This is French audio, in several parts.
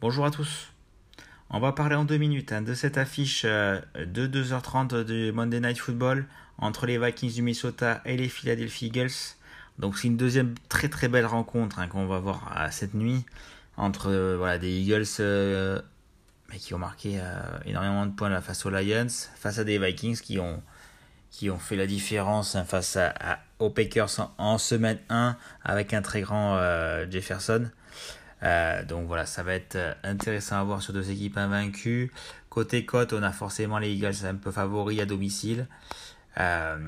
Bonjour à tous. On va parler en deux minutes hein, de cette affiche euh, de 2h30 du Monday Night Football entre les Vikings du Minnesota et les Philadelphia Eagles. Donc c'est une deuxième très très belle rencontre hein, qu'on va voir cette nuit entre euh, voilà, des Eagles euh, qui ont marqué énormément de points face aux Lions, face à des Vikings qui ont, qui ont fait la différence hein, face à, aux Packers en, semaine 1 avec un très grand Jefferson. Euh, donc voilà, ça va être euh, intéressant à voir sur deux équipes invaincues. Côté cote, on a forcément les Eagles un peu favoris à domicile. Euh,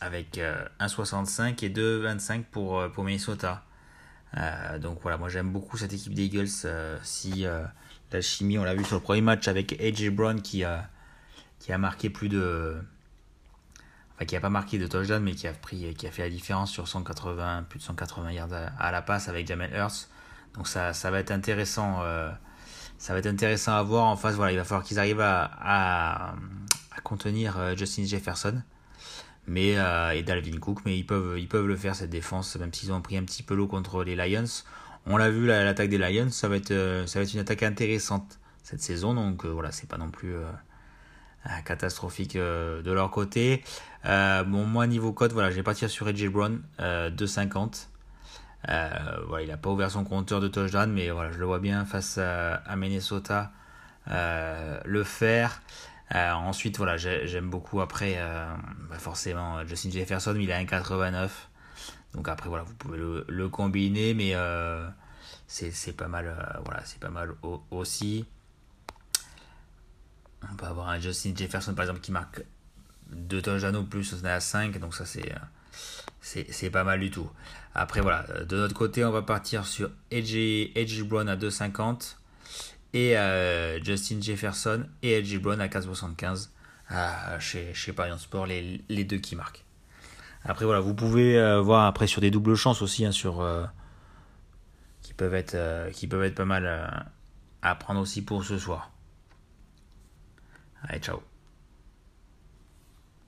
avec 1,65 et 2,25 pour, pour Minnesota. donc voilà, moi j'aime beaucoup cette équipe des Eagles. si la chimie, on l'a vu sur le premier match avec AJ Brown qui a, qui a marqué plus de. Enfin, qui a pas marqué de touchdown, mais qui a, pris, qui a fait la différence sur 180, plus de 180 yards à, la passe avec Jamel Hurts. Donc ça, ça va être intéressant. Euh, ça va être intéressant à voir. En face, voilà, il va falloir qu'ils arrivent à, à, contenir euh, Justin Jefferson mais, euh, et Dalvin Cook, mais ils peuvent, ils peuvent le faire cette défense, même s'ils ont pris un petit peu l'eau contre les Lions. On l'a vu, l'attaque des Lions, ça va, être, ça va être une attaque intéressante cette saison, donc voilà, c'est pas non plus catastrophique de leur côté. bon, moi, niveau code, voilà, j'ai parti sur Edge Brown, 2,50. Euh, voilà, il n'a pas ouvert son compteur de touchdown, mais voilà, je le vois bien face à, Minnesota euh, le faire. Euh, ensuite, voilà, j'aime beaucoup après, bah, forcément, Justin Jefferson, il a 1,89. Donc après, voilà, vous pouvez le, combiner, mais c'est pas mal, voilà, c'est pas mal aussi. On peut avoir un Justin Jefferson, par exemple, qui marque 2 touchdowns au plus, on est à 5, donc ça c'est c'est pas mal du tout. Après, voilà, euh, de notre côté, on va partir sur Edgy, Brown à 2,50 et euh, Justin Jefferson et Edgy Brown à 4,75 euh, chez, chez Sport, les, deux qui marquent. Après, voilà, vous pouvez voir après sur des doubles chances aussi, hein, sur, qui, peuvent être, qui peuvent être pas mal à prendre aussi pour ce soir. Allez, ciao.